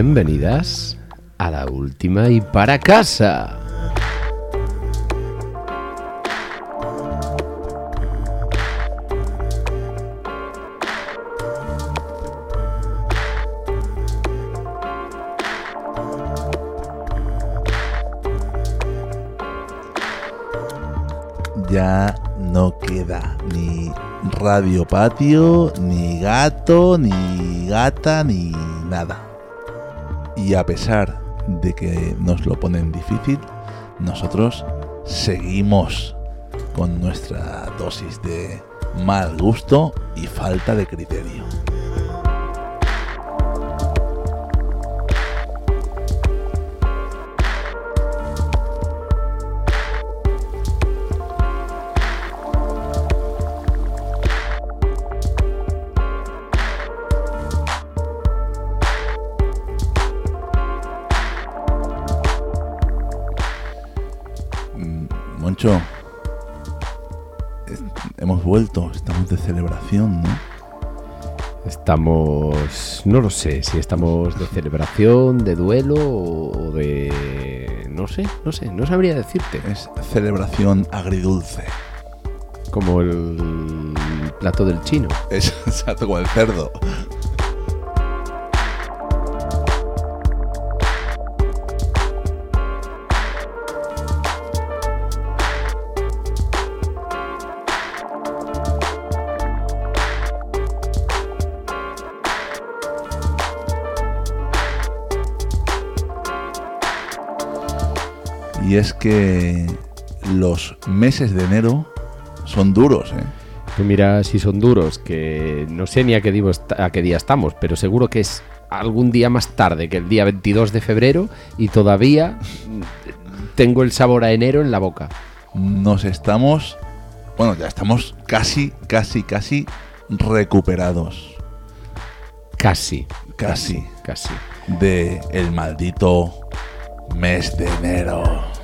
Bienvenidas a la última y para casa. Ya no queda ni radio patio, ni gato, ni gata, ni nada. Y a pesar de que nos lo ponen difícil, nosotros seguimos con nuestra dosis de mal gusto y falta de criterio. Hemos vuelto, estamos de celebración, ¿no? Estamos, no lo sé, si estamos de celebración, de duelo o de... No sé, no sé, no sabría decirte. Es celebración agridulce. Como el plato del chino. Es exacto como el cerdo. Y es que los meses de enero son duros, ¿eh? Tú mira si son duros, que no sé ni a qué, a qué día estamos, pero seguro que es algún día más tarde que el día 22 de febrero y todavía tengo el sabor a enero en la boca. nos estamos, bueno, ya estamos casi, casi, casi recuperados. Casi, Casi. casi. De el maldito mes de enero.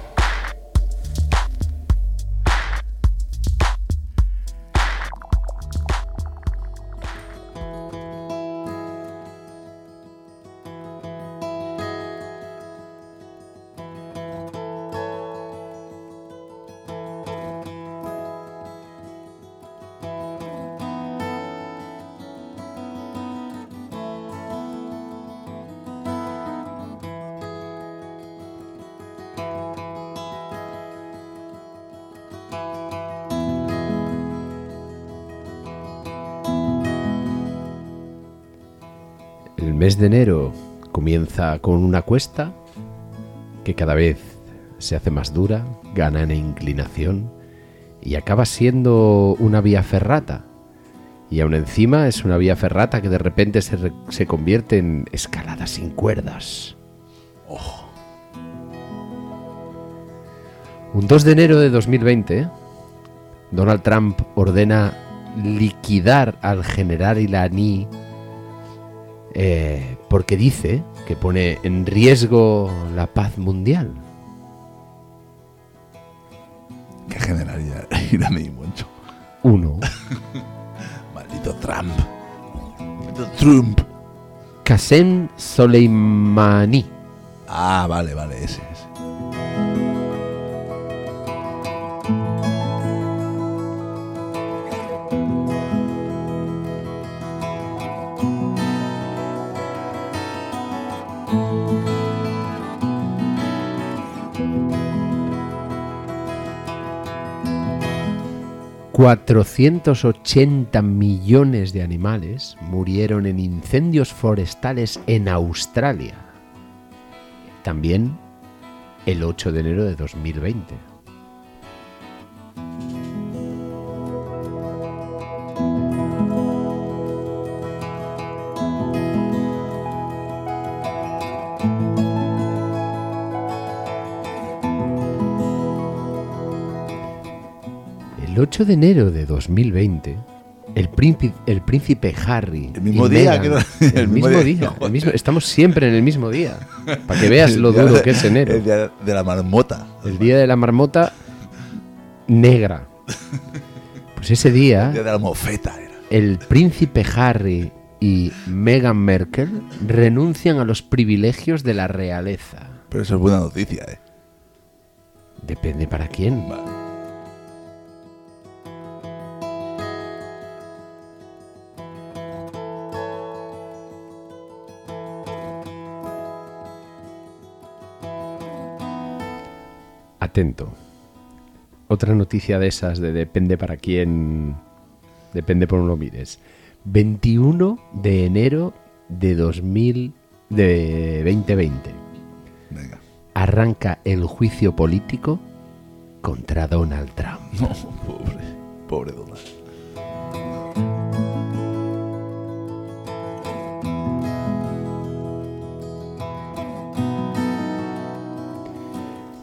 Mes de enero comienza con una cuesta que cada vez se hace más dura, gana en inclinación y acaba siendo una vía ferrata. Y aún encima es una vía ferrata que de repente se, re- se convierte en escalada sin cuerdas. Un 2 de enero de 2020, Donald Trump ordena liquidar al general iraní eh, porque dice que pone en riesgo la paz mundial. Qué generalidad iraní, Moncho. Uno, Maldito Trump. Maldito Trump. Qasem Soleimani. Ah, vale, vale, ese, ese. 480 millones de animales murieron en incendios forestales en Australia. También el 8 de enero de 2020. 8 de enero de 2020 El príncipe, el príncipe Harry. El mismo día, Meghan. que- El, mismo, día. el mismo- estamos siempre en el mismo día. Para que veas lo El día duro de- que es enero. El día de la marmota. El día de la marmota negra. Pues ese El día día, de la mofeta era. el príncipe Harry y Meghan Merkel renuncian a los privilegios de la realeza. Pero eso es buena noticia, ¿eh? Depende para quién. Vale. Atento. Otra noticia de esas de depende para quién. Depende por uno mires. 21 de enero de 2000 de 2020 Venga. arranca el juicio político contra Donald Trump. No, pobre. Pobre Donald.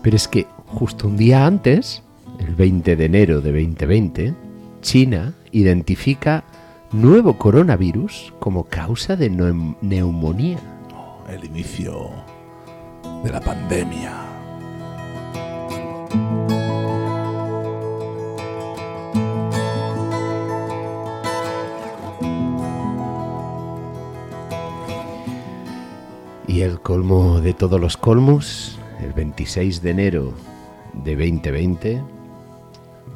Pero es que justo un día antes, el 20 de enero de 2020, China identifica nuevo coronavirus como causa de neum- neumonía. El inicio de la pandemia. Y el colmo de todos los colmos, el 26 de enero de 2020,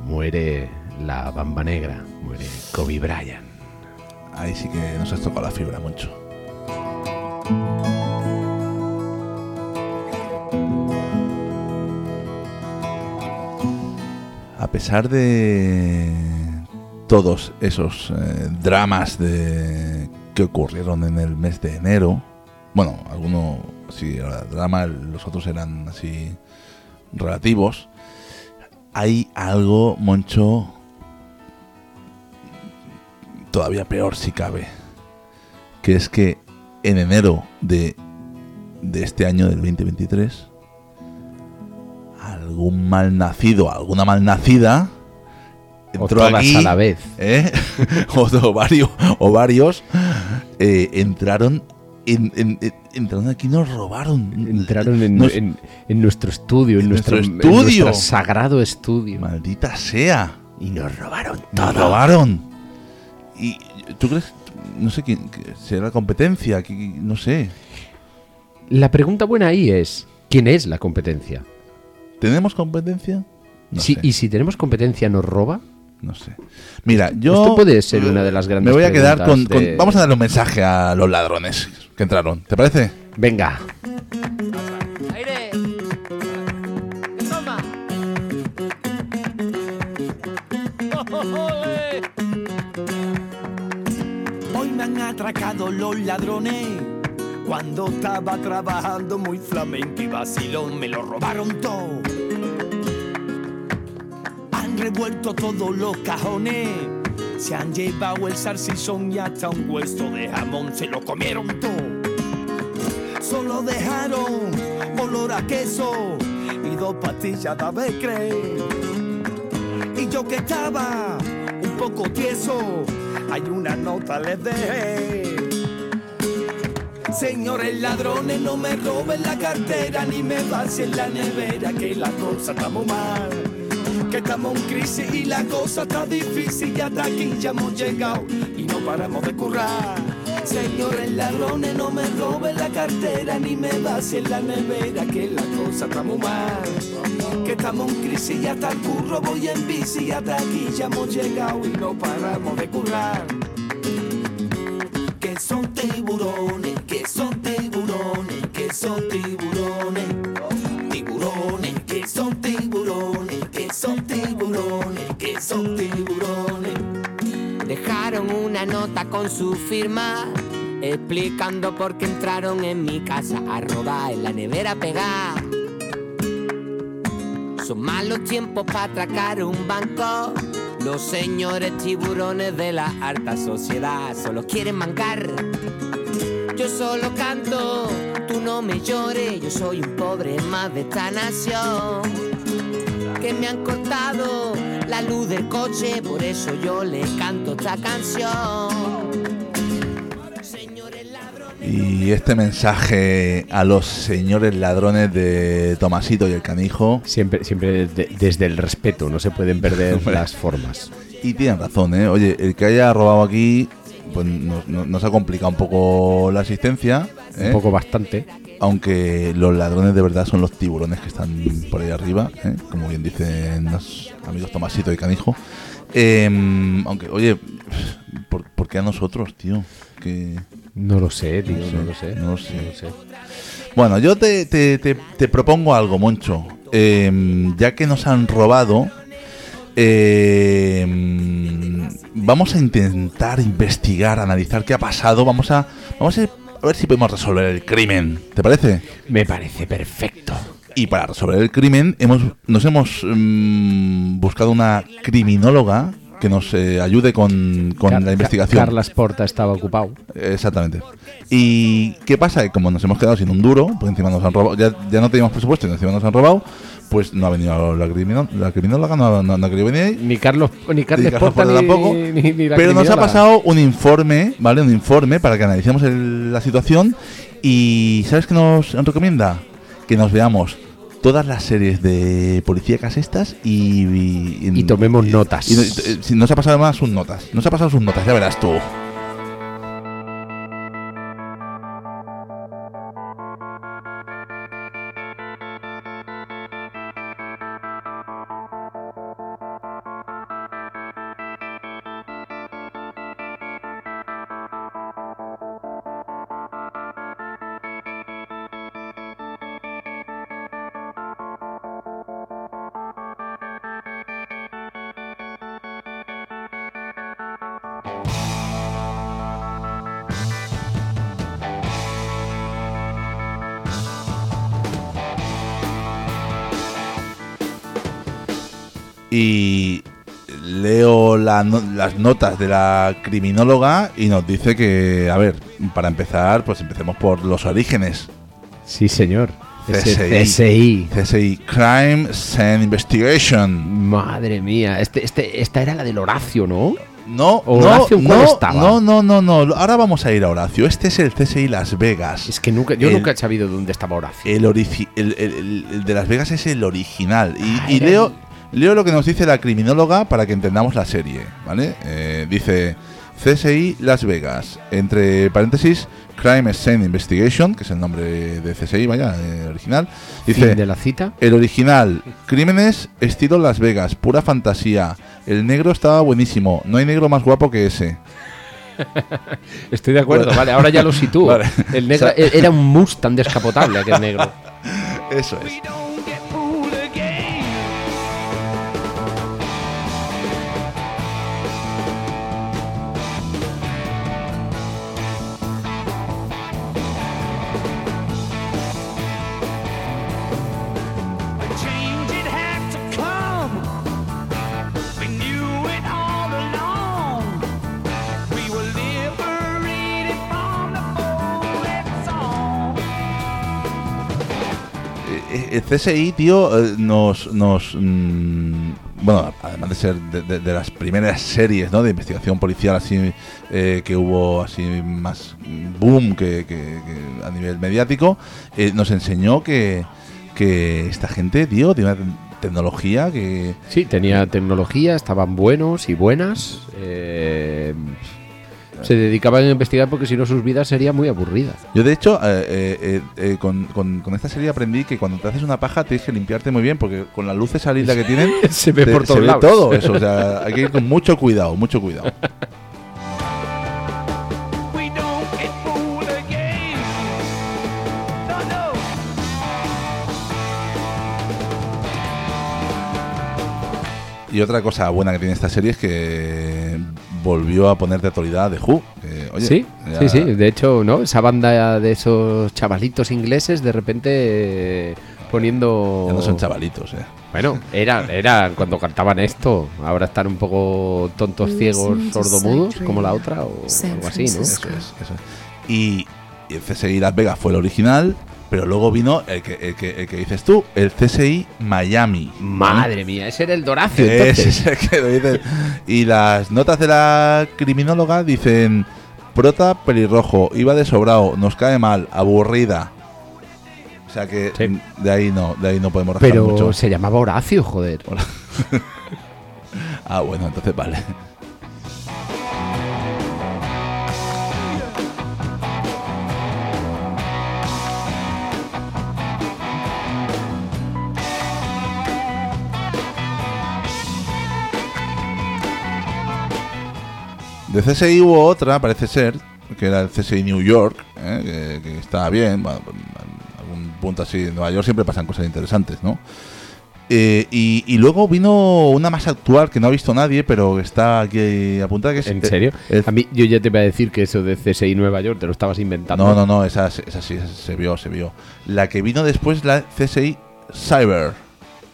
muere la bamba negra, muere Kobe Bryant. Ahí sí que nos has tocado la fibra mucho. A pesar de todos esos eh, dramas de, que ocurrieron en el mes de enero, bueno, algunos sí era drama, los otros eran así relativos, hay algo, Moncho, todavía peor si cabe, que es que en enero de, de este año del 2023, algún malnacido, alguna malnacida, O entró todas aquí, a la vez. ¿eh? o, o varios, o varios eh, entraron, en, en- en- entraron aquí y nos robaron. Entraron en, Nos- nuestro estudio, en, nuestro, nuestro estudio. nuestro sagrado estudio. Maldita sea. Y nos robaron Nos todo. robaron. ¿Y tú crees? No sé quién. ¿Será la competencia? No sé. La pregunta buena ahí es, ¿quién es la competencia? ¿Tenemos competencia? No Si- sé. Y si tenemos competencia, ¿nos roba? No sé. Mira, yo. Esto puede ser una de las grandes Me voy a quedar con. preguntas con- de- Vamos a darle un mensaje a los ladrones que entraron. ¿Te parece? Venga, ¡Aire! ¡Toma! ¡Ole! Hoy me han atracado los ladrones. Cuando estaba trabajando muy flamenco y vacilón, me lo robaron todo. Han revuelto todos los cajones. Se han llevado el salsizón y hasta un hueso de jamón. Se lo comieron todo. Solo dejaron olor a queso y dos pastillas de Becre. Y yo que estaba un poco tieso, hay una nota les dejé. Señores ladrones, no me roben la cartera ni me vacíen la nevera, que la cosa está muy mal. Que estamos en crisis y la cosa está difícil y hasta aquí ya hemos llegado y no paramos de currar. Señores ladrones, no me roben la cartera ni me vacíen la nevera, que la cosa está muy mal. Que estamos en crisis y hasta el curro voy en bici y hasta aquí ya hemos llegado y no paramos de currar que son tiburones, nota con su firma explicando por qué entraron en mi casa a robar en la nevera pegada. Son malos tiempos para atracar un banco. Los señores tiburones de la alta sociedad solo quieren mangar. Yo solo canto, tú no me llores. Yo soy un pobre más de esta nación que me han cortado la luz del coche, por eso yo le canto esta canción. Y este mensaje a los señores ladrones de Tomasito y el canijo. Siempre, siempre de- desde el respeto, no se pueden perder las formas. Y tienen razón, ¿eh? Oye, el que haya robado aquí, pues nos, nos- nos ha complicado un poco la asistencia. ¿eh? Un poco bastante. Aunque los ladrones de verdad son los tiburones que están por ahí arriba, ¿eh? como bien dicen los amigos Tomasito y Canijo. Em, aunque, oye, ¿por, por qué a nosotros, tío? Que... No lo sé, tío, No sé, no lo sé. no lo sé. Bueno, yo te, te- te- te propongo algo, Moncho. Em, ya que nos han robado, em, vamos a intentar investigar, analizar qué ha pasado. Vamos a, vamos a a ver si podemos resolver el crimen. ¿Te parece? Me parece perfecto. Y para resolver el crimen hemos, nos hemos mm, buscado una criminóloga que nos eh, ayude con, con Car- la investigación. Carlas Porta estaba ocupado. Exactamente. ¿Y qué pasa? Que como nos hemos quedado sin un duro, porque encima nos han robado, ya, ya no teníamos presupuesto y encima nos han robado, pues no ha venido la, criminó- la criminóloga, no, no- no ha querido venir. Ni Carlos, ni Carles Carlos Porta, Porta ni, tampoco. ni- ni la Pero nos ha pasado un informe, ¿vale? Un informe para que analicemos el- la situación. Y ¿sabes qué nos recomienda? Que nos veamos todas las series de policíacas estas y... Y, Y tomemos notas. y- si nos ha pasado más sus notas. Nos ha pasado sus notas, ya verás tú. Y leo la no- las notas de la criminóloga y nos dice que, a ver, para empezar, pues empecemos por los orígenes. Sí, señor. CSI. CSI. CSI, Crime Scene Investigation. Madre mía. Este, este, esta era la del Horacio, ¿no? No, Horacio, no, ¿cuál no, estaba? no, no, no, no. Ahora vamos a ir a Horacio. Este es el CSI Las Vegas. Es que nunca, yo El- nunca he sabido dónde estaba Horacio. El, de Las Vegas es el original. Y, Ah, y leo, leo lo que nos dice la criminóloga para que entendamos la serie, ¿vale? Eh, dice CSI Las Vegas, entre paréntesis, Crime Scene Investigation, que es el nombre de CSI, vaya, eh, original. Dice, Fin de la cita. el original, crímenes estilo Las Vegas, pura fantasía. El negro estaba buenísimo, no hay negro más guapo que ese. Estoy de acuerdo, vale, ahora ya lo sitúo. Vale. El negro O sea- era un Mustang descapotable aquel negro. Eso es. CSI, tío, eh, nos. nos mm, bueno, además de ser de, las primeras series ¿no? de investigación policial así eh, que hubo así más boom que, a nivel mediático, eh, nos enseñó que, que esta gente, tío, tiene una te- tecnología que. Sí, tenía tecnología, estaban buenos y buenas. eh, se dedicaban a investigar porque si no sus vidas serían muy aburridas. Yo, de hecho, eh, eh, eh, eh, con, con- con esta serie aprendí que cuando te haces una paja tienes que limpiarte muy bien porque con la luz esa lila que tienen. Se ve te- por todos se ve todo eso, o sea, hay que ir con mucho cuidado, mucho cuidado. Y otra cosa buena que tiene esta serie es que volvió a poner de actualidad de Who. que, oye, sí, ya- sí, sí. De hecho, ¿no? Esa banda de esos chavalitos ingleses de repente eh, poniendo. Ya no son chavalitos, eh. Bueno, era, era cuando cantaban esto. Ahora están un poco tontos, ciegos, sordomudos, como la otra, o algo así, ¿no? Eso es, eso es. Y, y CSI Las Vegas fue el original, Pero luego vino el que, el que, el que dices tú, el CSI Miami. Madre mía, ese era el Doracio. Ese entonces. es el que lo dices. Y las notas de la criminóloga dicen: Prota pelirrojo, iba de sobrado, nos cae mal, aburrida. O sea que Sí. de ahí no, de ahí no podemos rascar Pero mucho. se llamaba Horacio, joder. Ah, bueno, entonces vale. De CSI hubo otra, parece ser, que era el CSI New York, ¿eh? que, que estaba bien. Bueno, en algún punto así, en Nueva York siempre pasan cosas interesantes, ¿no? Eh, y, y luego vino una más actual que no ha visto nadie, pero está aquí apuntada. Que es, ¿En serio? A mí, yo ya te iba a decir que eso de CSI Nueva York te lo estabas inventando. no, no, no, esa, esa sí esa se vio, se vio. La que vino después, la CSI Cyber,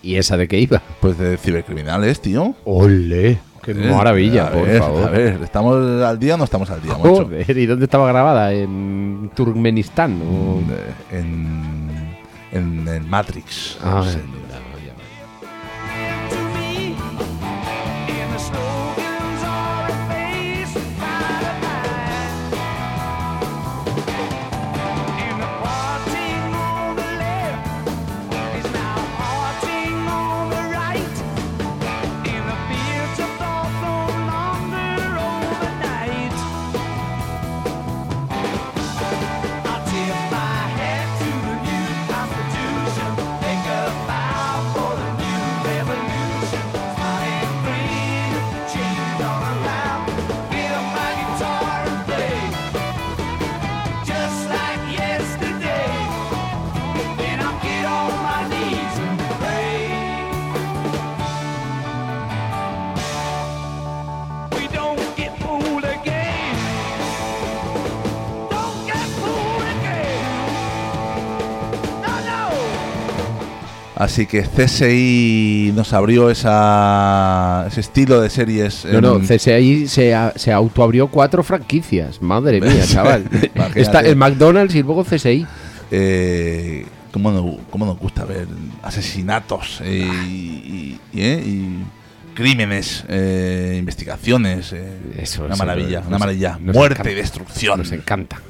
¿Y esa de qué iba? pues de cibercriminales, tío. ¡Ole! ¡Qué Eh, maravilla, por ver, favor! A ver, ¿estamos al día o no estamos al día, macho? Joder, ¿y dónde estaba grabada? ¿En Turkmenistán? o- Eh, En, en el Matrix. Ah, no. Así que CSI nos abrió esa, ese estilo de series. No, no, CSI se, a- se autoabrió cuatro franquicias. Madre mía, chaval. Está el McDonald's y luego CSI. eh, ¿cómo, no- cómo nos gusta ver asesinatos eh, y, y- eh, y crímenes, eh, investigaciones? eh, Eso, una eso, maravilla, nos- una maravilla. nos Muerte encanta. y destrucción. Nos encanta.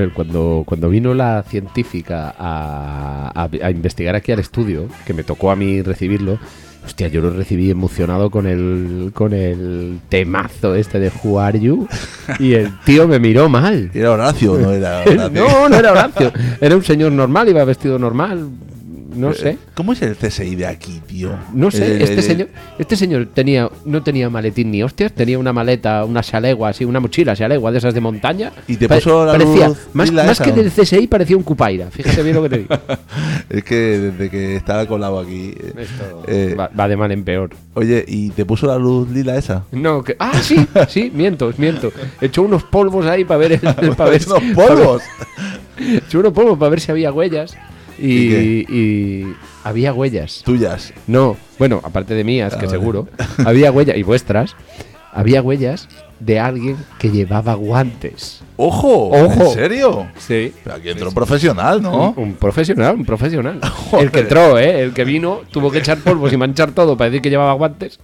Manuel, cuando, cuando vino la científica a, a- a investigar aquí al estudio, que me tocó a mí recibirlo, hostia, yo lo recibí emocionado con el, con el temazo este de Who Are You, y el tío me miró mal. ¿Era Horacio no era Horacio? No, no era Horacio, era un señor normal, iba vestido normal, no sé. ¿Cómo es el CSI de aquí, tío? No sé, El- este el- señor, este señor tenía, no tenía maletín ni hostias, tenía una maleta, una chalegua así, una mochila chalegua de esas de montaña. Y te puso la parecía, luz más, más esa, que del CSI parecía un cupaira, fíjate bien lo que te digo. Es que desde que estaba colado aquí. eh, Esto eh, va, va de mal en peor. Oye, ¿y te puso la luz lila esa? No, que, ah, sí, sí, miento, miento. Echó unos polvos ahí para ver, el, para ver Unos polvos. Echó unos polvos para ver si había huellas y, ¿Y y había huellas. Tuyas. No, bueno, aparte de mías, que Ah, seguro, había huellas, y vuestras, había huellas de alguien que llevaba guantes. ¡Ojo! Ojo. ¿En serio? Sí. Pero aquí entró un profesional, ¿no? Un, un profesional, un profesional. Joder. El que entró, ¿eh? El que vino, tuvo que echar polvos y manchar todo para decir que llevaba guantes.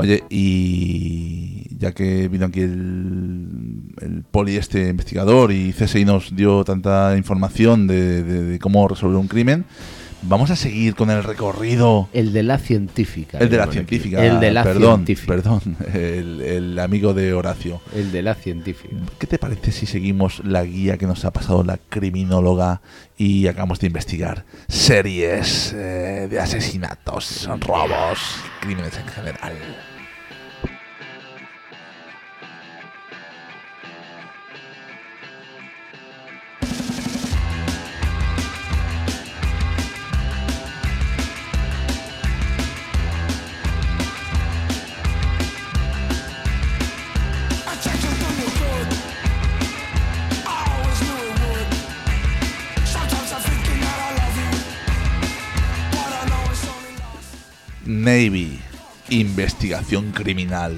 Oye, y ya que vino aquí el, el poli este investigador y CSI nos dio tanta información de, de- de cómo resolver un crimen, vamos a seguir con el recorrido. El de la científica. El de la científica. El de la perdón, científica. Perdón, el, el amigo de Horacio. El de la científica. ¿Qué te parece si seguimos la guía que nos ha pasado la criminóloga y acabamos de investigar series eh, de asesinatos, robos, crímenes en general? Investigación criminal.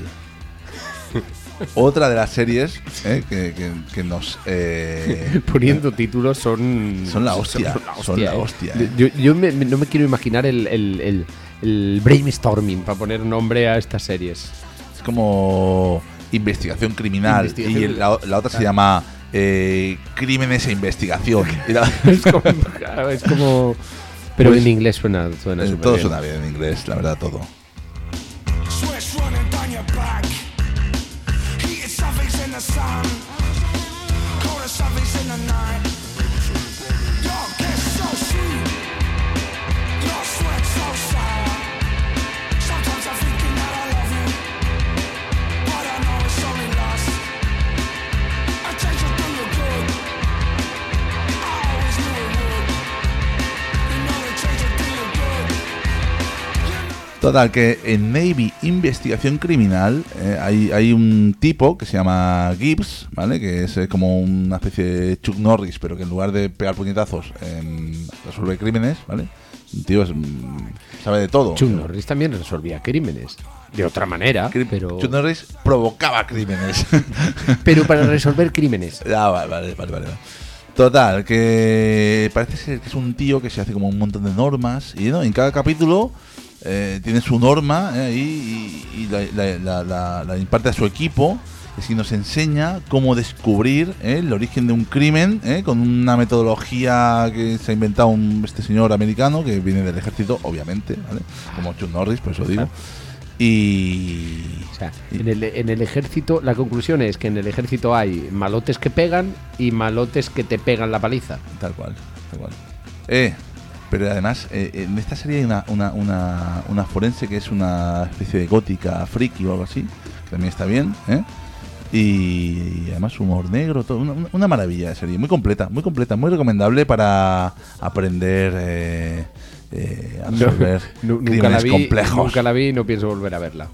Otra de las series eh, que, que- que nos... eh, Poniendo títulos son. Son la hostia, son la ¿eh? hostia, ¿eh? Yo, yo me- no me quiero imaginar el, el, el- el brainstorming para poner nombre a estas series. es como investigación criminal Investigación y la, la otra se llama eh, crímenes e investigación. Es como. es como- pero Pues, en inglés suena, suena eh, todo bien. suena bien en inglés, la verdad, todo. Sun. Total, que en Navy Investigación Criminal eh, hay, hay un tipo que se llama Gibbs, ¿vale? Que es eh, como una especie de Chuck Norris, pero que en lugar de pegar puñetazos em, resuelve crímenes, ¿vale? Un tío es, mm, sabe de todo. Chuck Norris también resolvía crímenes. De otra manera, Cri- pero, Chuck Norris provocaba crímenes. pero para resolver crímenes. Ah, vale, vale, vale, vale. Total, que parece ser que es un tío que se hace como un montón de normas y ¿no? en cada capítulo eh, tiene su norma eh, y, y la, la- la- la- la imparte a su equipo y así nos enseña cómo descubrir eh, el origen de un crimen eh, con una metodología que se ha inventado un- este señor americano que viene del ejército, obviamente, ¿vale? como Chuck Norris, por eso digo. Y... O sea, en el, en el ejército, la conclusión es que en el ejército hay malotes que pegan y malotes que te pegan la paliza. Tal cual, tal cual. Eh, pero además, eh, en esta serie hay una, una, una, una forense que es una especie de gótica friki o algo así, que también está bien, ¿eh? Y, además humor negro, todo, una, una maravilla de serie, muy completa, muy completa, muy recomendable para aprender eh, eh, a resolver Nu- nunca, la vi, complejos. nunca la vi y no pienso volver a verla.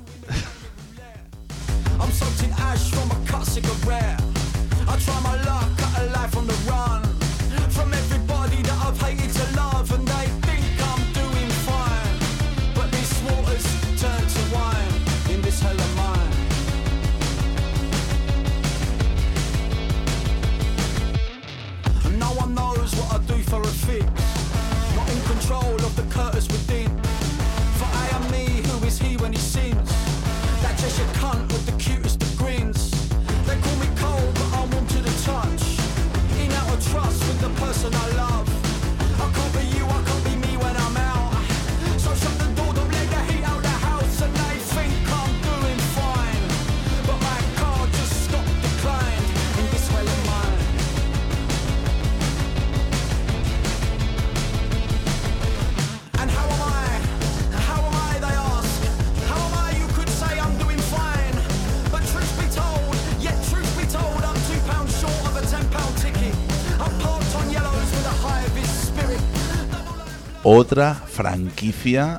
Otra franquicia,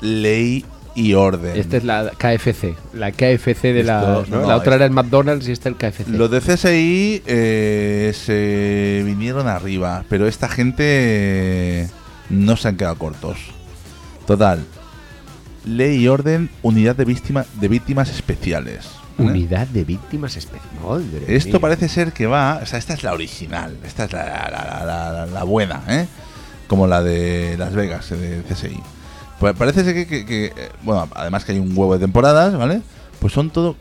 ley y orden. Esta es la KFC, la KFC de la... Esto- ¿no? no, la otra es- era el McDonald's y esta el KFC. Los de CSI eh, se vinieron arriba, pero esta gente eh, no se han quedado cortos. Total. Ley y orden, unidad de, víctima, de víctimas especiales. ¿vale? Unidad de víctimas especiales. Esto mía. parece ser que va. O sea, esta es la original. Esta es la- la- la- la buena, ¿eh? Como la de Las Vegas, eh, de CSI. Pues parece ser que, que- que, eh, bueno, además que hay un huevo de temporadas, ¿vale? Pues son todo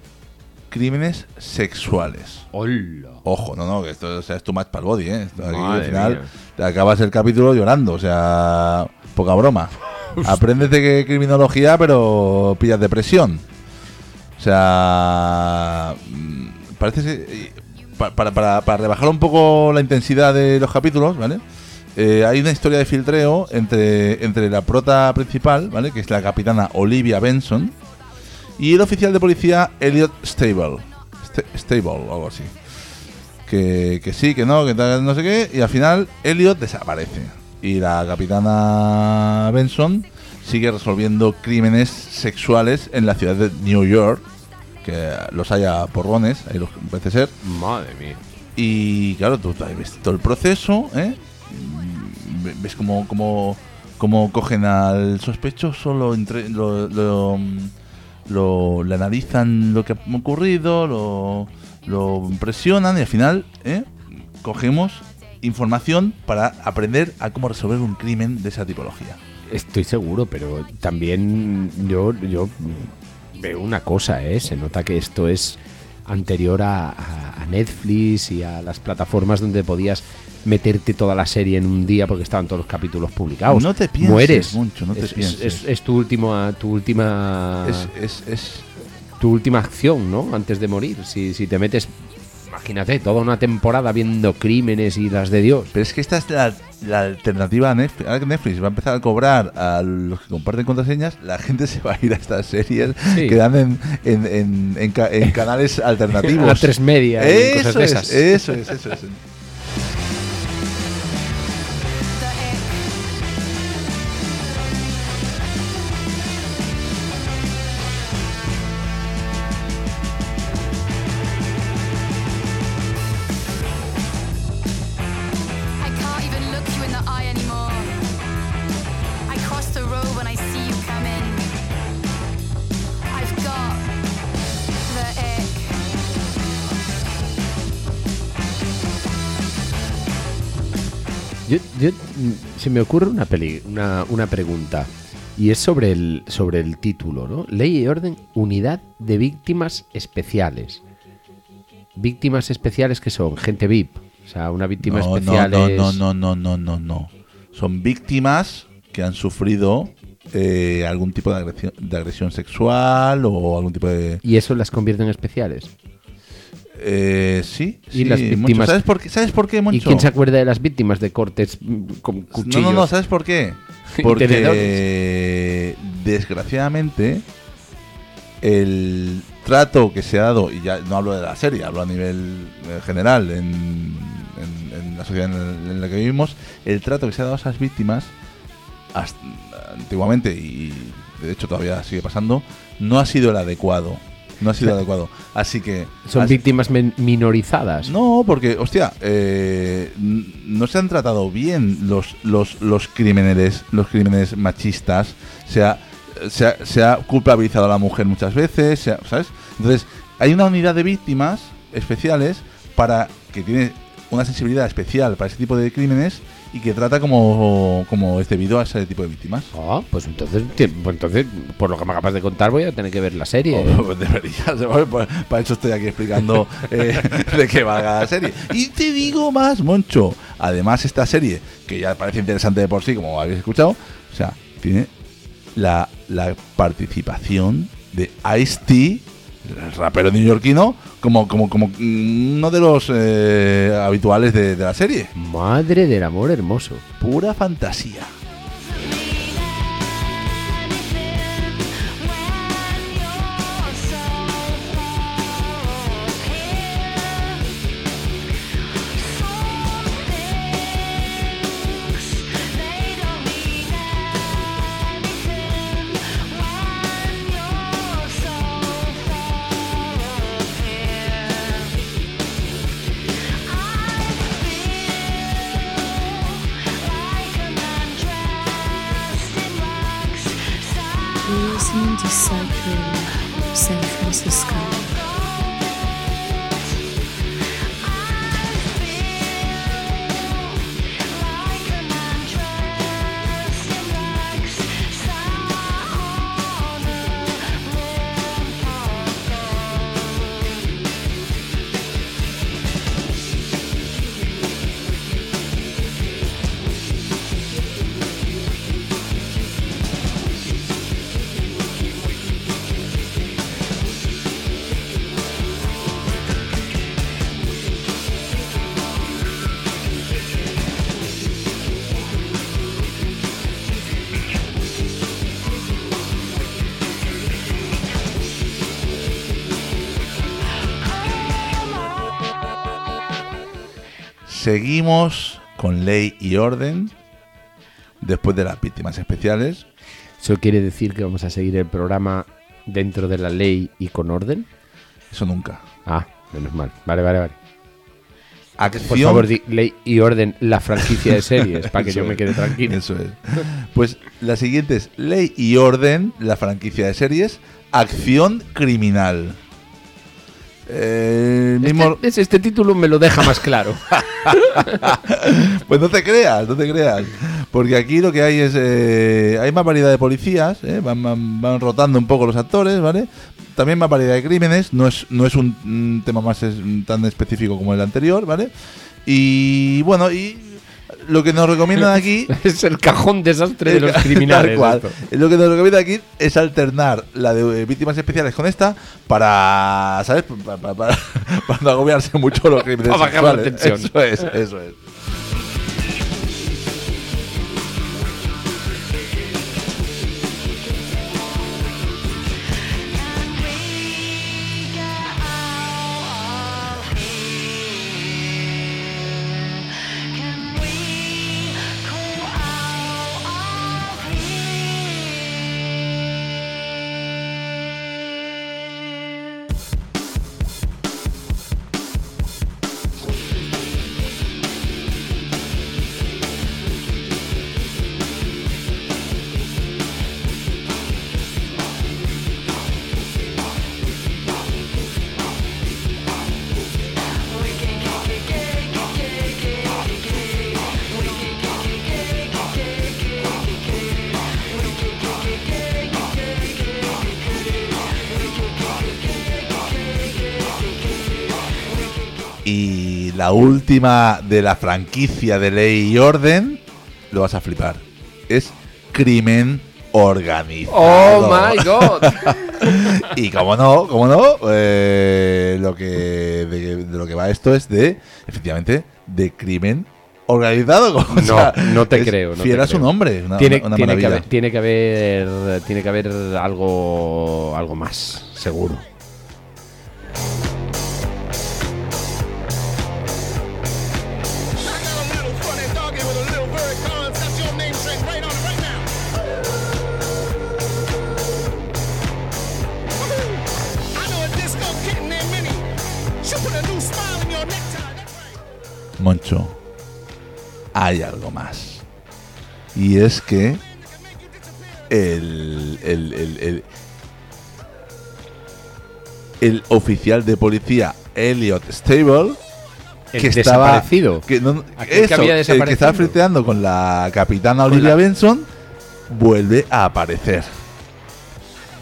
crímenes sexuales. ¡Hola! Ojo, no, no, que esto o sea, es too much para el body, ¿eh? Esto aquí, al final mía. te acabas el capítulo llorando, o sea, poca broma. Apréndete que criminología, pero pillas depresión. O sea, mm, parece ser- para, para, para rebajar un poco la intensidad de los capítulos, ¿vale? Eh, hay una historia de filtreo entre, entre la prota principal, ¿vale? Que es la capitana Olivia Benson y el oficial de policía Elliot Stable. Sta- Stable o algo así. Que, que sí, que no, que no sé qué. Y al final Elliot desaparece. Y la capitana Benson sigue resolviendo crímenes sexuales en la ciudad de New York. Que los haya porrones, ahí los parece ser. Madre mía. Y claro, tú ves todo el proceso, ¿eh? Ve- Ves cómo, cómo, cómo cogen al sospechoso, lo, entre- lo, lo, mm, lo- le analizan lo que ha ocurrido, lo, lo presionan y al final, ¿eh? Cogemos información para aprender a cómo resolver un crimen de esa tipología. Estoy seguro, pero también yo, yo veo una cosa, ¿eh? Se nota que esto es anterior a Netflix y a las plataformas donde podías meterte toda la serie en un día porque estaban todos los capítulos publicados. No te pienses, Mueres. Moncho, no te es, es- pienses. es- es tu última, tu última, Es, es, es, tu última acción, ¿no? Antes de morir. Si, si te metes, imagínate, toda una temporada viendo crímenes y las de Dios. Pero es que esta es la, la alternativa a Netflix. Que Netflix va a empezar a cobrar a los que comparten contraseñas, la gente se va a ir a estas series Sí. que dan en, en, en, en ca- en canales alternativos. A tres media y cosas Eso de es, esas. eso es, eso es. Se me ocurre una, peli, una, una pregunta y es sobre el, sobre el título, ¿no? Ley y orden, unidad de víctimas especiales. Víctimas especiales que son gente VIP, o sea, una víctima No, especial no, es- no, no, no, no, no, no. Son víctimas que han sufrido eh, algún tipo de agresión, de agresión sexual o algún tipo de... y eso las convierte en especiales. Eh, sí, Y sí, las Moncho. víctimas- ¿Sabes por qué, ¿Sabes por qué, Moncho? ¿Y quién se acuerda de las víctimas de cortes con cuchillos? No, no, no, ¿sabes por qué? Porque tenedores. desgraciadamente el trato que se ha dado, y ya no hablo de la serie, hablo a nivel eh, general en, en- en la sociedad en, en la que vivimos, el trato que se ha dado a esas víctimas hasta- antiguamente y de hecho todavía sigue pasando, no ha sido el adecuado. No ha sido adecuado. Así que... Son así- víctimas minorizadas. no, porque, hostia, eh, no se han tratado bien los, los, los crímenes, los crímenes machistas. Se ha, se, ha, se ha culpabilizado a la mujer muchas veces, se ha- ¿sabes? Entonces, hay una unidad de víctimas especiales para que tiene una sensibilidad especial para ese tipo de crímenes y que trata como, como es debido a ese tipo de víctimas. Ah, pues entonces, pues entonces, por lo que me acabas de contar, voy a tener que ver la serie. Oh, pues deberías. Para, para eso estoy aquí explicando eh, de qué va la serie. Y te digo más, Moncho. Además, esta serie, que ya parece interesante de por sí, como habéis escuchado, o sea, tiene la, la participación de Ice-T, el rapero neoyorquino, como, como, como mm, uno de los eh, habituales de, de la serie. Madre del amor hermoso. Pura fantasía. Seguimos con ley y orden después de las víctimas especiales. ¿Eso quiere decir que vamos a seguir el programa dentro de la ley y con orden? Eso nunca. Ah, menos mal. Vale, vale, vale. Acción. Por favor, di ley y orden la franquicia de series para que yo me quede tranquilo. Eso es. Pues la siguiente es Ley y Orden, la franquicia de series, Acción Criminal. Eh, mismo... Este, es- este título me lo deja más claro. Pues no te creas, no te creas. Porque aquí lo que hay es. eh, hay más variedad de policías, eh, van, van- van rotando un poco los actores, ¿vale? También más variedad de crímenes, no es, no es un, tema más es- tan específico como el anterior, ¿vale? Y bueno, y lo que nos recomiendan aquí. es el cajón desastre de los criminales. Cual. Lo que nos recomienda aquí es alternar la de eh, víctimas especiales con esta para, ¿sabes? Para, para- para- para no agobiarse mucho los crímenes Para bajar la tensión. Eso es, eso es. Última de la franquicia de ley y orden, lo vas a flipar. Es crimen organizado. Oh my god. Y como no, como no, eh, lo que de, de lo que va esto es de, efectivamente, de crimen organizado. o No, sea, no te creo, no te fiel a su nombre, una, tiene, una tiene que maravilla. haber, tiene que haber tiene que haber algo algo más, seguro. Moncho, hay algo más. Y es que el, el, el, el, oficial de policía Elliot Stable El que estaba desaparecido. que no- Aquel que eso, había el que estaba flirteando con la capitana Olivia la- Benson vuelve a aparecer.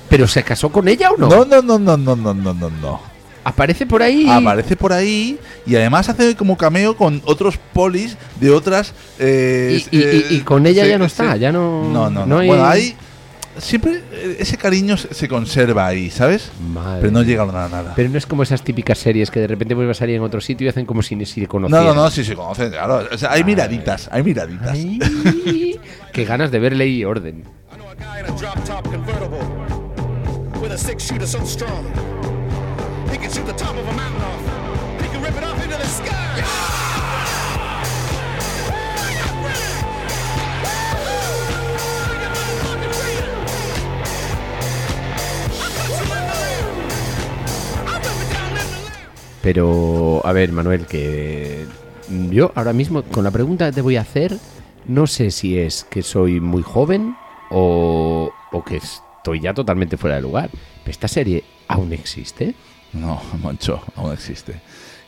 ¿Pero se casó con ella o no? No, no, no, no, no, no, no, no, no. Aparece por ahí. Aparece por ahí y además hace como cameo con otros polis de otras. eh, Y- y- eh, y- y con ella se- ya no está, se- ya no- No, no, no no. hay- Bueno, ahí. Siempre eh, ese cariño se se conserva ahí, ¿sabes? Madre Pero no llegaron a nada. Pero no es como esas típicas series que de repente vuelve a salir en otro sitio y hacen como si, si le no, conocieran. no, no, sí se conocen, claro. O sea, hay miraditas, hay miraditas. Ay, qué ganas de ver ley y orden. He can shoot the top of a mountain off. He can rip it off into the sky. Pero, a ver, Manuel, que yo ahora mismo con la pregunta que te voy a hacer, no sé si es que soy muy joven o, o que estoy ya totalmente fuera de lugar. ¿Pero ¿Esta serie aún existe? No, Moncho, aún existe.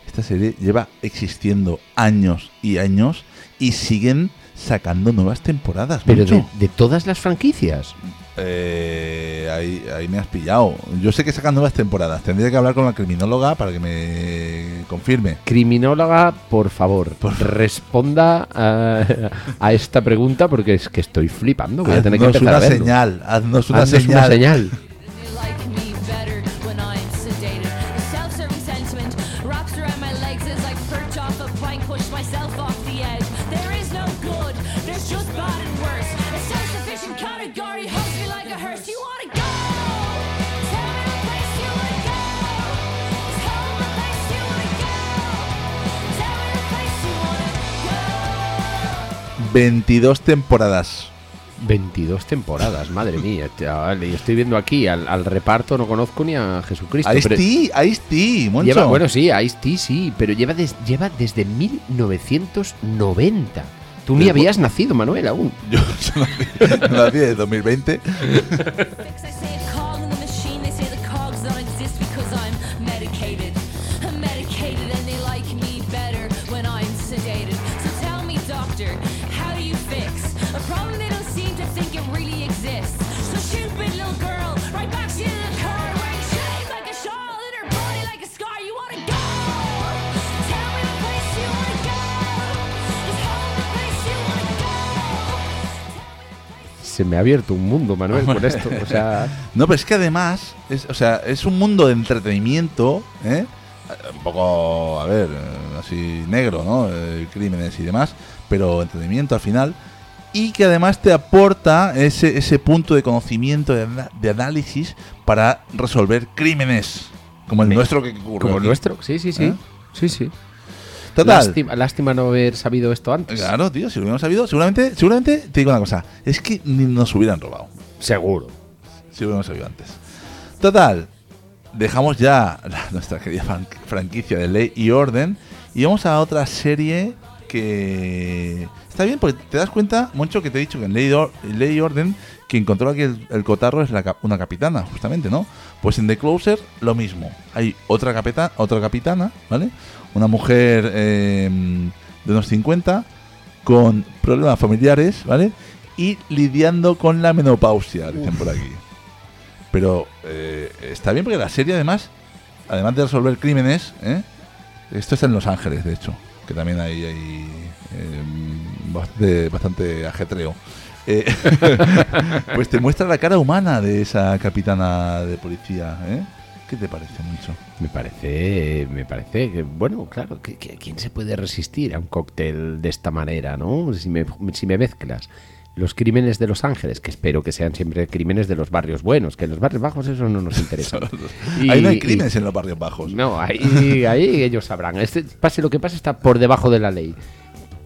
Esta serie lleva existiendo años y años y siguen sacando nuevas temporadas. Pero de, de todas las franquicias. Eh, ahí, ahí me has pillado. Yo sé que sacan nuevas temporadas. Tendría que hablar con la criminóloga para que me confirme. Criminóloga, por favor, responda a, a esta pregunta porque es que estoy flipando. Voy a tener que Haznos a una señal. Haznos una Haznos señal. una señal. 22 temporadas. 22 temporadas, madre mía. chaval, y estoy viendo aquí al, al reparto, no conozco ni a Jesucristo. Ice-T, Ice-T, Moncho. lleva, bueno, sí, Ice-T sí, pero lleva, des- lleva desde 1990. Tú ni habías nacido, Manuel, aún. Yo nací- nací de 2020. Se me ha abierto un mundo, Manuel, con esto. O sea, No, pero es que además, es, o sea, es un mundo de entretenimiento, ¿eh? Un poco, a ver, así negro, ¿no? Eh, crímenes y demás, pero entretenimiento al final. Y que además te aporta ese, ese punto de conocimiento, de, análisis para resolver crímenes. Como el Me- nuestro que como el nuestro. Sí, sí, sí. ¿Eh? Sí, sí. Total. Lástima, lástima no haber sabido esto antes. Claro, tío, si lo hubiéramos sabido, seguramente, seguramente te digo una cosa, es que ni nos hubieran robado. Seguro. Si lo hubiéramos sabido antes. Total, dejamos ya la- nuestra querida fran- franquicia de Ley y Orden y vamos a otra serie que está bien porque te das cuenta, Moncho, que te he dicho que en Ley, y Or- Ley y Orden quien controla aquí el, el cotarro es la cap- una capitana, justamente, ¿no? Pues en The Closer lo mismo. Hay otra, capeta, otra capitana, ¿vale? Una mujer eh, de unos 50 con problemas familiares, ¿vale? Y lidiando con la menopausia, dicen por aquí. Pero eh, está bien porque la serie además, además de resolver crímenes, ¿eh? esto está en Los Ángeles, de hecho, que también hay, hay eh, bastante, bastante ajetreo. Eh, pues te muestra la cara humana de esa capitana de policía. ¿eh? ¿Qué te parece mucho? Me parece, me parece que, bueno, claro, que, que- ¿quién se puede resistir a un cóctel de esta manera, no? Si me, si me mezclas los crímenes de Los Ángeles, que espero que sean siempre crímenes de los barrios buenos, que en los barrios bajos eso no nos interesa. Y- Ahí no hay y- crímenes en los barrios bajos. No, ahí, ahí ellos sabrán. Este, pase lo que pase, está por debajo de la ley.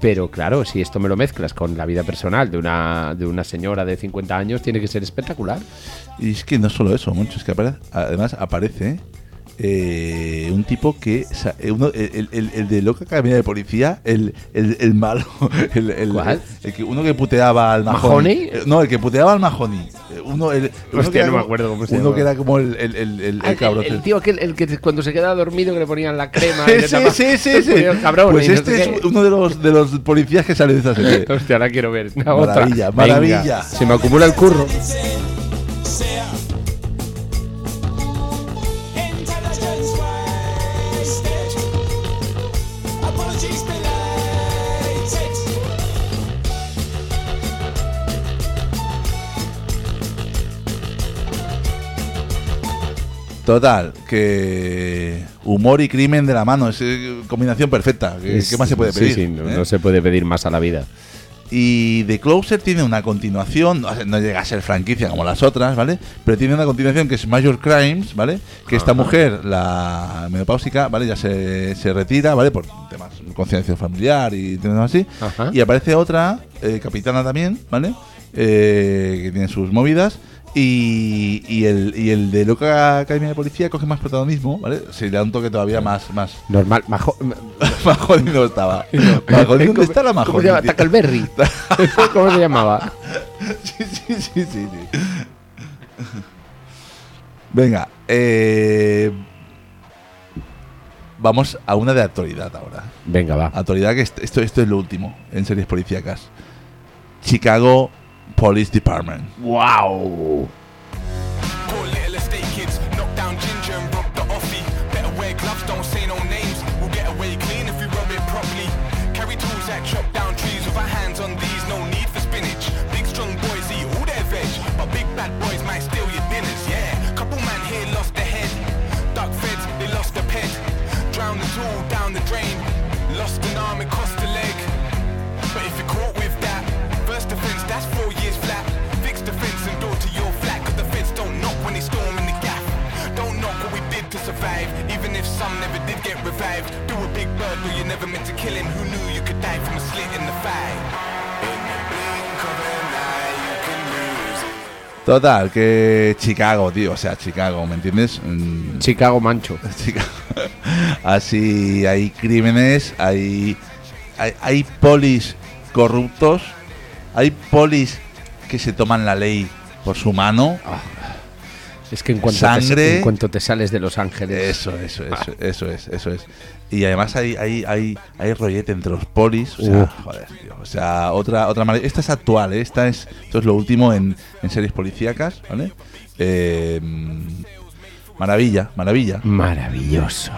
Pero claro, si esto me lo mezclas con la vida personal de una, de una señora de 50 años, tiene que ser espectacular. Y es que no solo eso, mucho, es que apare- además aparece eh, un tipo que. sa- eh, uno- el, el- el de loca academia de policía, el, el, el malo. El, el- ¿Cuál? el que, uno que puteaba al Mahoney. ¿Mahoney? Eh, No, el que puteaba al Mahoney. Eh, Uno, el, uno Hostia, que era no me como- acuerdo cómo se Uno llama. que era como el, el, el, el- el Ah, el, cabrón. el tío aquel, el que cuando se quedaba dormido que le ponían la crema. y Sí, le sí, sí, sí, cabrón Pues no este sé es qué. uno de los, de los policías que sale de esa serie. Hostia, ahora quiero ver. Una otra. Maravilla, Venga, maravilla. se me acumula el curro. Total, que humor y crimen de la mano, es eh, combinación perfecta. ¿Qué, Es- qué más se puede sí, pedir? sí, no, eh? no se puede pedir más a la vida. Y The Closer tiene una continuación, no, no llega a ser franquicia como las otras, ¿vale? Pero tiene una continuación que es Major Crimes, ¿vale? Que esta mujer, la menopáusica, ¿vale? Ya se, se retira, ¿vale? Por temas de conciencia familiar y temas así. Ajá. Y aparece otra, eh, capitana también, ¿vale? Eh, que tiene sus movidas. Y, y el, y el de Loca Academia de Policía coge más protagonismo, ¿vale? Se le da un toque todavía más, más, Normal. Majo, Mahoney no estaba. Mahoney, ¿dónde está la ¿Cómo se llama? Tackleberry. ¿Cómo se llamaba? Sí, sí, sí, sí, sí. Venga, eh, vamos a una de actualidad ahora. Venga, va. Actualidad que est- esto, esto es lo último en series policíacas. Chicago Police Department. ¡Wow! Total, que Chicago, tío, o sea, Chicago, ¿me entiendes? Mm, Chicago Mancho. Chicago. Así hay crímenes, hay, hay, hay polis corruptos, hay polis que se toman la ley por su mano. Es que en cuanto, Sangre. Te, en cuanto te sales de Los Ángeles. Eso, eso, eso, eso es, eso es. Y además hay, hay, hay, hay rollete entre los polis. O sea, joder, tío. O sea, otra, otra manera. Esta es actual, ¿eh? Esta es, esto es lo último en, en series policíacas, ¿vale? Eh, maravilla, maravilla. Maravilloso.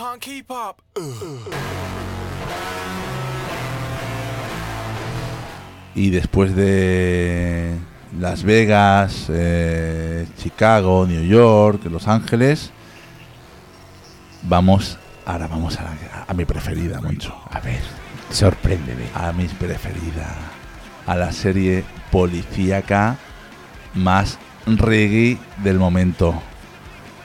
Can't keep up. Y después de Las Vegas, eh, Chicago, New York, Los Ángeles, vamos, ahora vamos a, la- a mi preferida, Moncho. A ver, sorpréndeme. A mi preferida. A la serie policíaca más reggae del momento.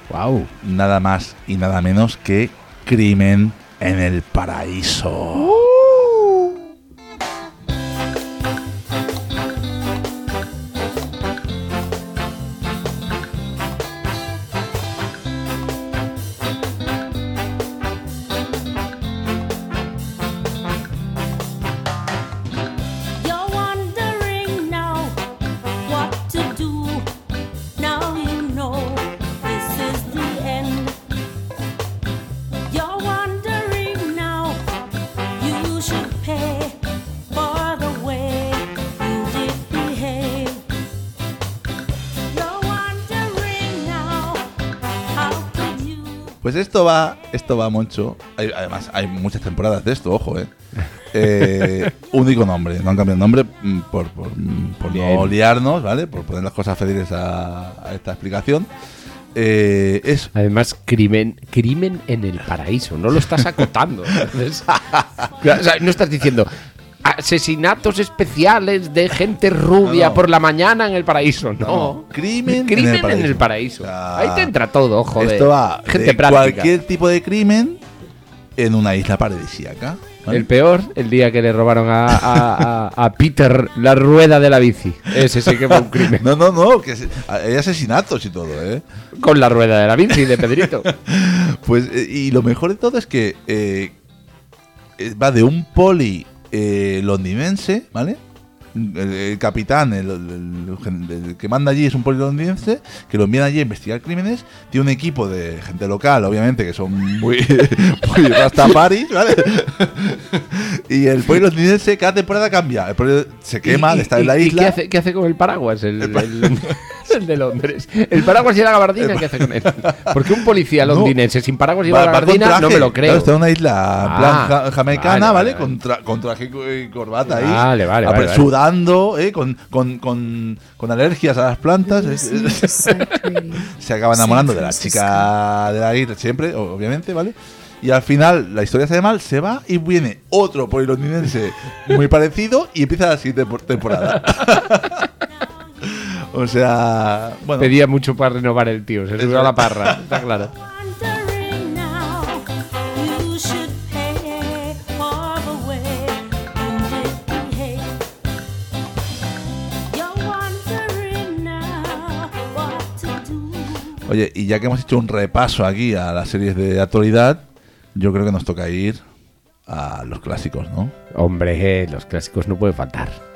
Wow. Nada más y nada menos que Crimen en el Paraíso. Esto va, esto va, Moncho. Hay- además, hay muchas temporadas de esto, ojo, eh. Eh, único nombre, no han cambiado nombre mm, por, por, mm, por no liarnos, ¿vale? Por poner las cosas felices a, a esta explicación. Eh, es Además, crimen, crimen en el paraíso. No lo estás acotando. Entonces, o sea, no estás diciendo asesinatos especiales de gente rubia No, no. por la mañana en el paraíso. No. No, crimen crimen en el paraíso. O sea, Ahí te entra todo, joder. esto va gente de práctica. cualquier tipo de crimen en una isla paradisíaca. ¿vale? El peor, el día que le robaron a, a- a- a Peter la rueda de la bici. Ese sí que fue un crimen. No, no, no, que hay asesinatos y todo, ¿eh? Con la rueda de la bici de Pedrito. Pues, eh, y lo mejor de todo es que eh, eh, va de un poli eh, londinense, ¿vale? El, el capitán, el, el- el- el que manda allí es un poli londinense, que lo envían allí a investigar crímenes. Tiene un equipo de gente local, obviamente, que son muy, muy rastafaris, ¿vale? y el poli londinense cada temporada cambia. El poli se quema ¿Y- de estar en la isla. ¿qué hace, qué hace con el paraguas? El, el- de Londres. El paraguas y la gabardina, ¿qué hace con él? Porque un policía No. londinense sin paraguas y la gabardina no me lo creo. Claro, está en una isla en Ah, plan ja- jamaicana, vale, ¿vale? vale, Con, tra- con traje y corbata ahí. Vale, vale, apre- vale, vale. Sudando, ¿eh? Con, con, con, con alergias a las plantas. Es- es- se acaba enamorando de la chica de la isla, siempre, o- obviamente, ¿vale? Y al final la historia sale mal, se va y viene otro polilondinense muy parecido y empieza la siguiente por- temporada. o sea, bueno. Pedía mucho para renovar el tío. Se subió a la parra, está claro. Oye, y ya que hemos hecho un repaso aquí a las series de actualidad, yo creo que nos toca ir a los clásicos, ¿no? Hombre, los clásicos no puede faltar.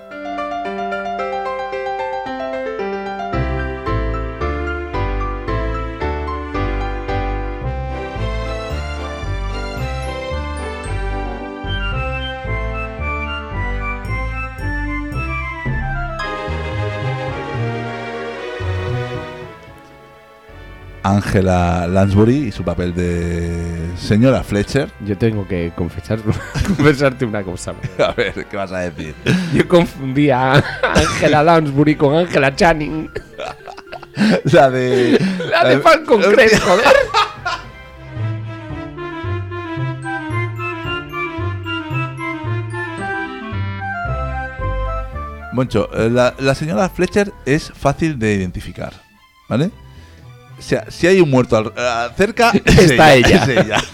Angela Lansbury y su papel de señora Fletcher. Yo tengo que confesar, confesarte una cosa. A ver, ¿qué vas a decir? Yo confundía a Angela Lansbury con Angela Channing. La de. La de Falcon Crest, joder. Moncho, eh, la, la señora Fletcher es fácil de identificar, ¿vale? Si hay un muerto al- eh, cerca, es Está ella. es ella.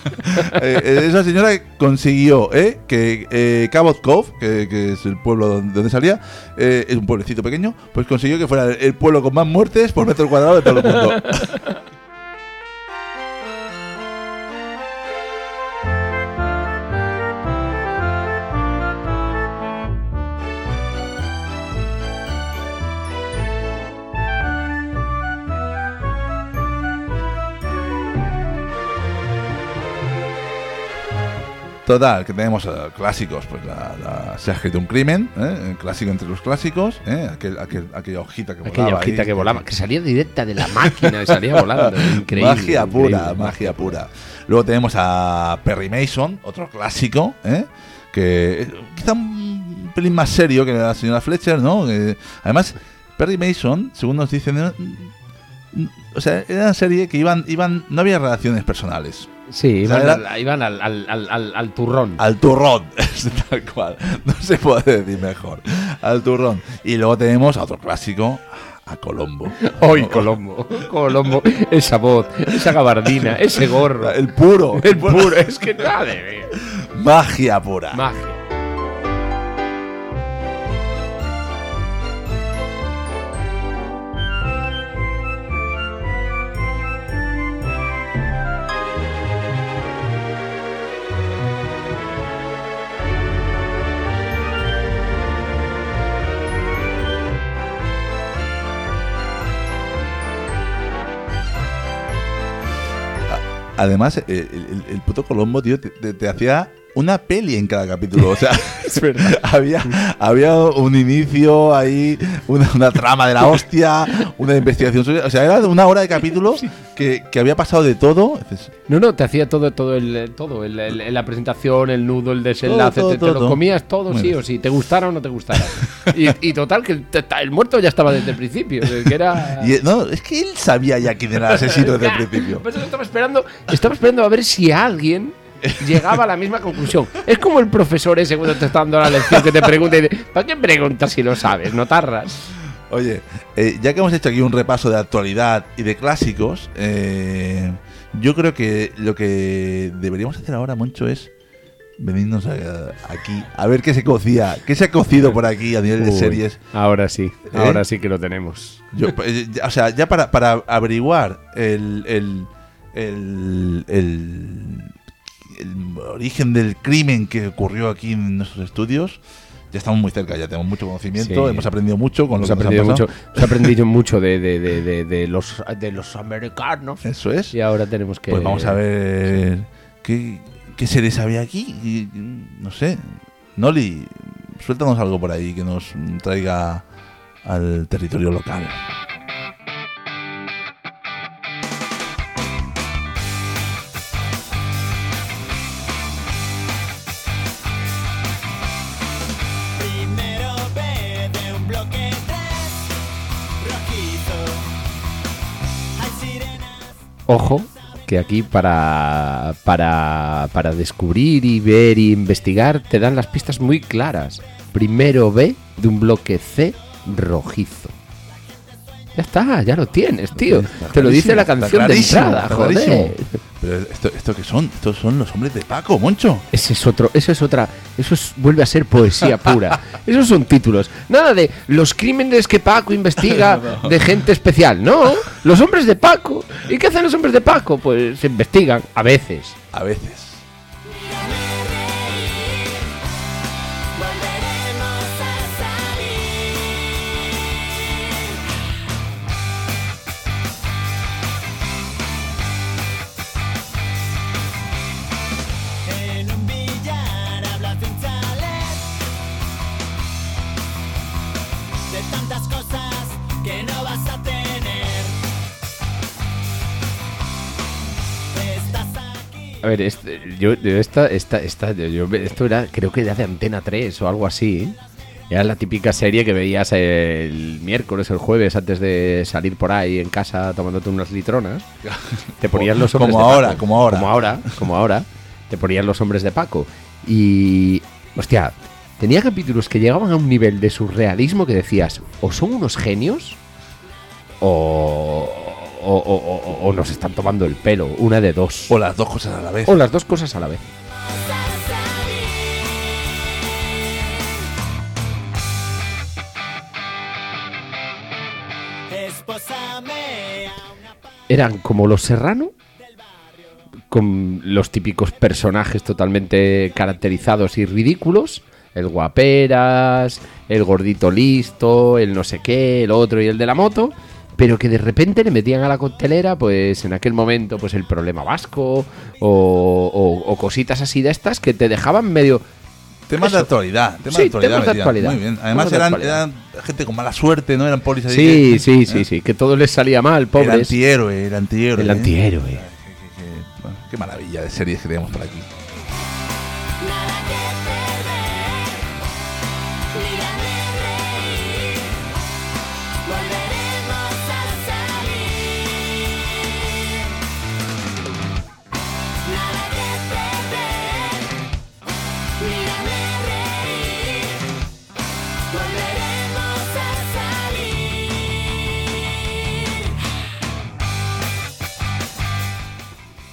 Eh, eh, esa señora consiguió eh, que eh, Cabot Cove, que, que es el pueblo donde, donde salía, eh, es un pueblecito pequeño, pues consiguió que fuera el pueblo con más muertes por metro cuadrado de todo el mundo. Total, que tenemos eh, clásicos, pues la, la escrito un crimen, ¿eh? el clásico entre los clásicos, ¿eh? Aquel- aquel- aquella hojita que volaba. Aquella hojita ahí, que volaba, que salía directa de la máquina y salía volando. Increíble. magia pura, increíble. magia pura. Luego tenemos a Perry Mason, otro clásico, ¿eh? que quizá un pelín más serio que la señora Fletcher, ¿no? Que, además, Perry Mason, según nos dicen, era- o sea, era una serie que iban, iban, no había relaciones personales. Sí, O sea, iban, al, iban al, al- al- turrón. Al turrón, tal cual. No se puede decir mejor. Al turrón. Y luego tenemos a otro clásico, a Colombo. ¡Ay, Colombo! Colombo, esa voz, esa gabardina, ese gorro. El puro. El puro, es que nada de. Magia pura. Magia. Además, el, el- puto Colombo, tío, te hacía una peli en cada capítulo. O sea, había, había un inicio ahí, una, una trama de la hostia, una investigación. O sea, era una hora de capítulo que, que había pasado de todo. No, no, te hacía todo, todo, el, todo el, el- la presentación, el nudo, el desenlace, Todo, te, todo, te todo. comías todo Muy sí bien. o sí, te gustara o no te gustara. y, y total, que el, muerto ya estaba desde el principio, que era... Y, no, es que él sabía ya quién era el asesino desde el principio. por eso estaba esperando, estaba esperando a ver si alguien llegaba a la misma conclusión. Es como el profesor ese cuando te está dando la lección que te pregunta y dice, ¿para qué preguntas si lo sabes? No tarras. Oye, eh, ya que hemos hecho aquí un repaso de actualidad y de clásicos, eh, yo creo que lo que deberíamos hacer ahora, Moncho, es venirnos a- aquí a ver qué se cocía, qué se ha cocido por aquí a nivel de series. Ahora sí, ¿Eh? ahora sí que lo tenemos. Yo, ya- o sea, ya para, para averiguar el, el, el, el- el origen del crimen que ocurrió aquí en nuestros estudios, ya estamos muy cerca, ya tenemos mucho conocimiento, Sí. hemos aprendido mucho con Hemos lo que nos aprendido mucho, pasado. hemos aprendido mucho de, de- de- de- los, de los americanos. Eso es. Y ahora tenemos que... Pues vamos a ver qué, qué series había aquí. Y, no sé. Noli, suéltanos algo por ahí que nos traiga al territorio local. Ojo, que aquí para, para, para descubrir y ver y investigar te dan las pistas muy claras. Primero B de un bloque C rojizo. Ya está, ya lo tienes, tío. Está Te lo dice la canción de entrada, joder. Pero esto, esto que son, estos son los hombres de Paco, Moncho. Ese es otro, eso es otra, eso es- vuelve a ser poesía pura. Esos son títulos. Nada de los crímenes que Paco investiga de gente especial. No, los hombres de Paco. ¿Y qué hacen los hombres de Paco? Pues se investigan, a veces. A veces. A ver, este- yo, yo esta, esta, esta, yo- esto era, creo que era de Antena 3 o algo así. Era la típica serie que veías el miércoles, el jueves, antes de salir por ahí en casa tomándote unas litronas. Te ponían los hombres Como de ahora, Paco. como ahora. Como ahora, como ahora. Te ponían los hombres de Paco. Y, hostia, tenía capítulos que llegaban a un nivel de surrealismo que decías, o son unos genios, o, o, o- o- o nos están tomando el pelo. Una de dos. O las dos cosas a la vez. O las dos cosas a la vez. Eran como los Serrano, con los típicos personajes totalmente caracterizados y ridículos. El guaperas, el gordito listo, el no sé qué, el otro y el de la moto. Pero que de repente le metían a la coctelera, pues en aquel momento, pues el problema vasco o, o- o cositas así de estas que te dejaban medio. Temas de actualidad. Temas Sí, de actualidad. temas de actualidad. Muy bien. Además de eran, gente con mala suerte, ¿no? Eran polis ahí Sí, que- sí, sí, ¿eh? sí, que todo les salía mal, El pobres. antihéroe, el antihéroe. El ¿eh? antihéroe. Bueno, qué maravilla de series que tenemos por aquí.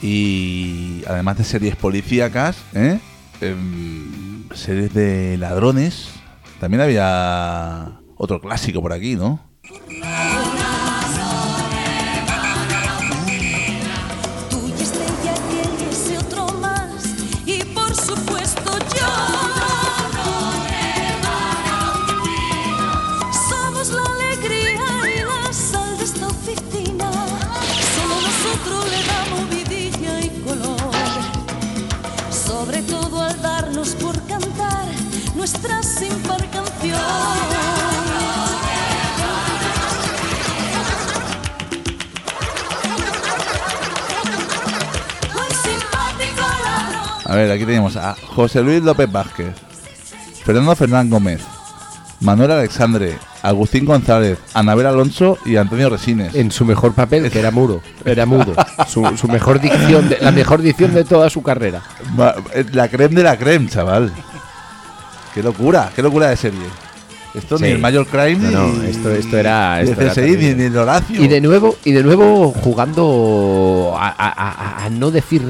Y además de series policíacas, ¿eh? Em, series de ladrones. También había otro clásico por aquí, ¿no? A ver, aquí tenemos a José Luis López Vázquez, Fernando Fernán Gómez, Manuel Alexandre, Agustín González, Anabel Alonso y Antonio Resines. En su mejor papel, que era muro. Era mudo. Su, su mejor dicción, de- la mejor dicción de toda su carrera. Ma- eh, La creme de la creme, chaval. Qué locura, qué locura de serie. Esto Sí. ni el Mayor Crime No, no, ni, esto- esto era- ni el esto era CSI ni, terrible. ni el Horacio. Y de nuevo, y de nuevo jugando a, a- a- a no decir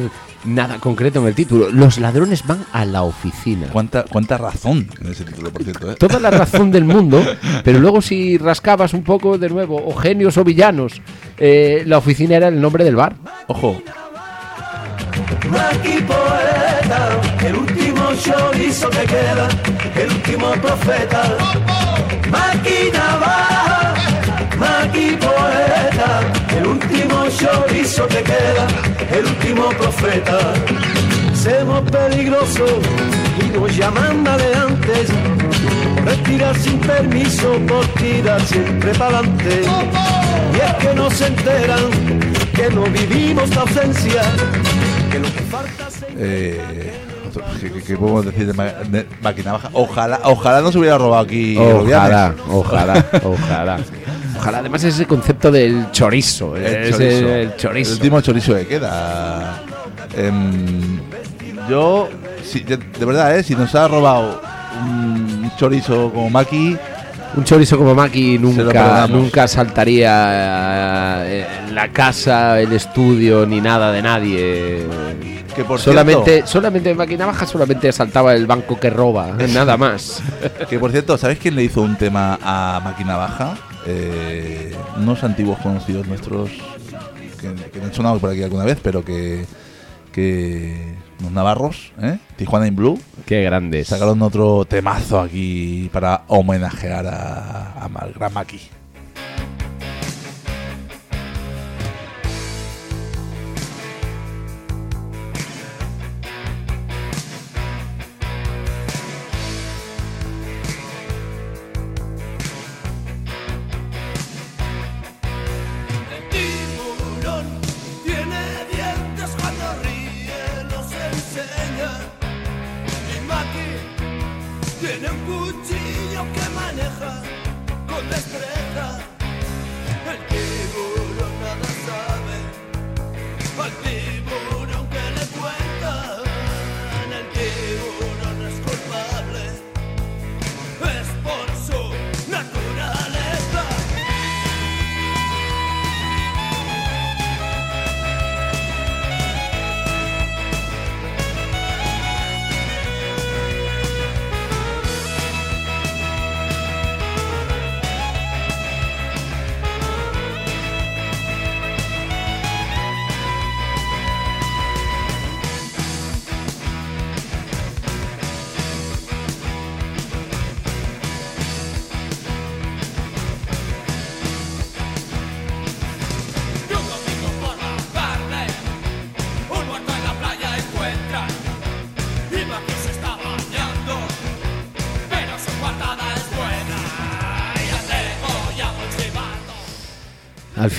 nada concreto en el título. Los ladrones van a la oficina. ¿Cuánta, cuánta razón en ese título, por cierto. ¿eh? Toda la razón del mundo, pero luego si rascabas un poco de nuevo, o genios o villanos, eh, la oficina era el nombre del bar. Ojo, Maki poeta, el último chorizo te queda, el último profeta. Maki navaja, Maki poeta, chorizo te queda, el último profeta. Somos peligrosos y nos llaman maleantes, respirar sin permiso, por tirar siempre para adelante. Y es que no se enteran que no vivimos la ausencia, que lo que falta es... eh, ¿qué, qué- qué podemos decir de, ma- de máquina baja? Ojalá, ojalá no se hubiera robado aquí. Ojalá, ojalá, ojalá. Ojalá, además ese concepto del chorizo. El ese- chorizo. el chorizo. El último chorizo que queda. Em, yo, si- de, de verdad, ¿eh? si nos ha robado un chorizo como Maki, Un chorizo como Maki nunca, nunca saltaría eh, en la casa, el estudio, ni nada de nadie. que por solamente, cierto, solamente en Máquina Baja solamente saltaba el banco que roba, nada más. que por cierto, ¿sabes quién le hizo un tema a Máquina Baja? Eh, unos antiguos conocidos nuestros que, que han sonado por aquí alguna vez, pero que, que los navarros, ¿eh? Tijuana in Blue, Qué grandes. sacaron otro temazo aquí para homenajear a, a al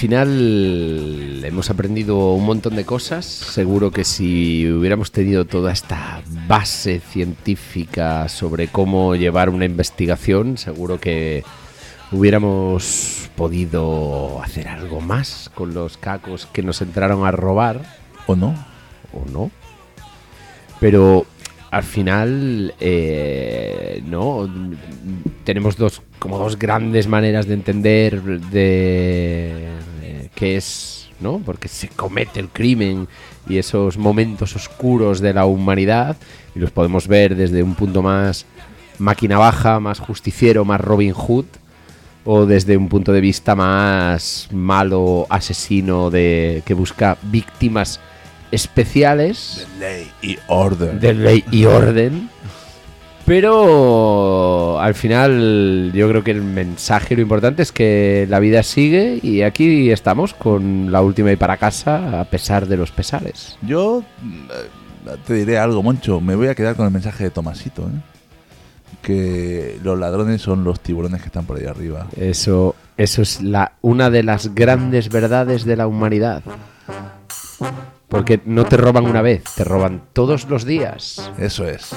final hemos aprendido un montón de cosas. Seguro que si hubiéramos tenido toda esta base científica sobre cómo llevar una investigación, seguro que hubiéramos podido hacer algo más con los cacos que nos entraron a robar. ¿O no? ¿O no? Pero al final, eh, ¿no? Tenemos dos, como dos grandes maneras de entender de es, ¿no? Porque se comete el crimen y esos momentos oscuros de la humanidad y los podemos ver desde un punto más máquina baja, más justiciero, más Robin Hood o desde un punto de vista más malo, asesino de que busca víctimas especiales Ley y orden. de ley y orden. Pero al final yo creo que el mensaje lo importante es que la vida sigue y aquí estamos con la última y para casa a pesar de los pesares. Yo mm, eh, te diré algo, Moncho. Me voy a quedar con el mensaje de Tomasito, ¿eh? Que los ladrones son los tiburones que están por ahí arriba. Eso, eso es la, una de las grandes verdades de la humanidad. Porque no te roban una vez, te roban todos los días. Eso es.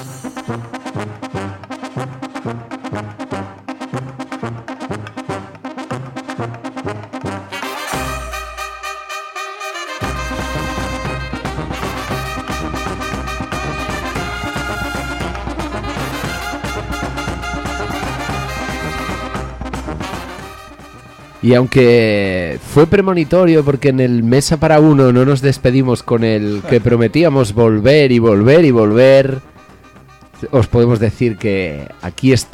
Y aunque fue premonitorio porque en el Mesa para uno no nos despedimos con el que prometíamos volver y volver y volver, os podemos decir que aquí está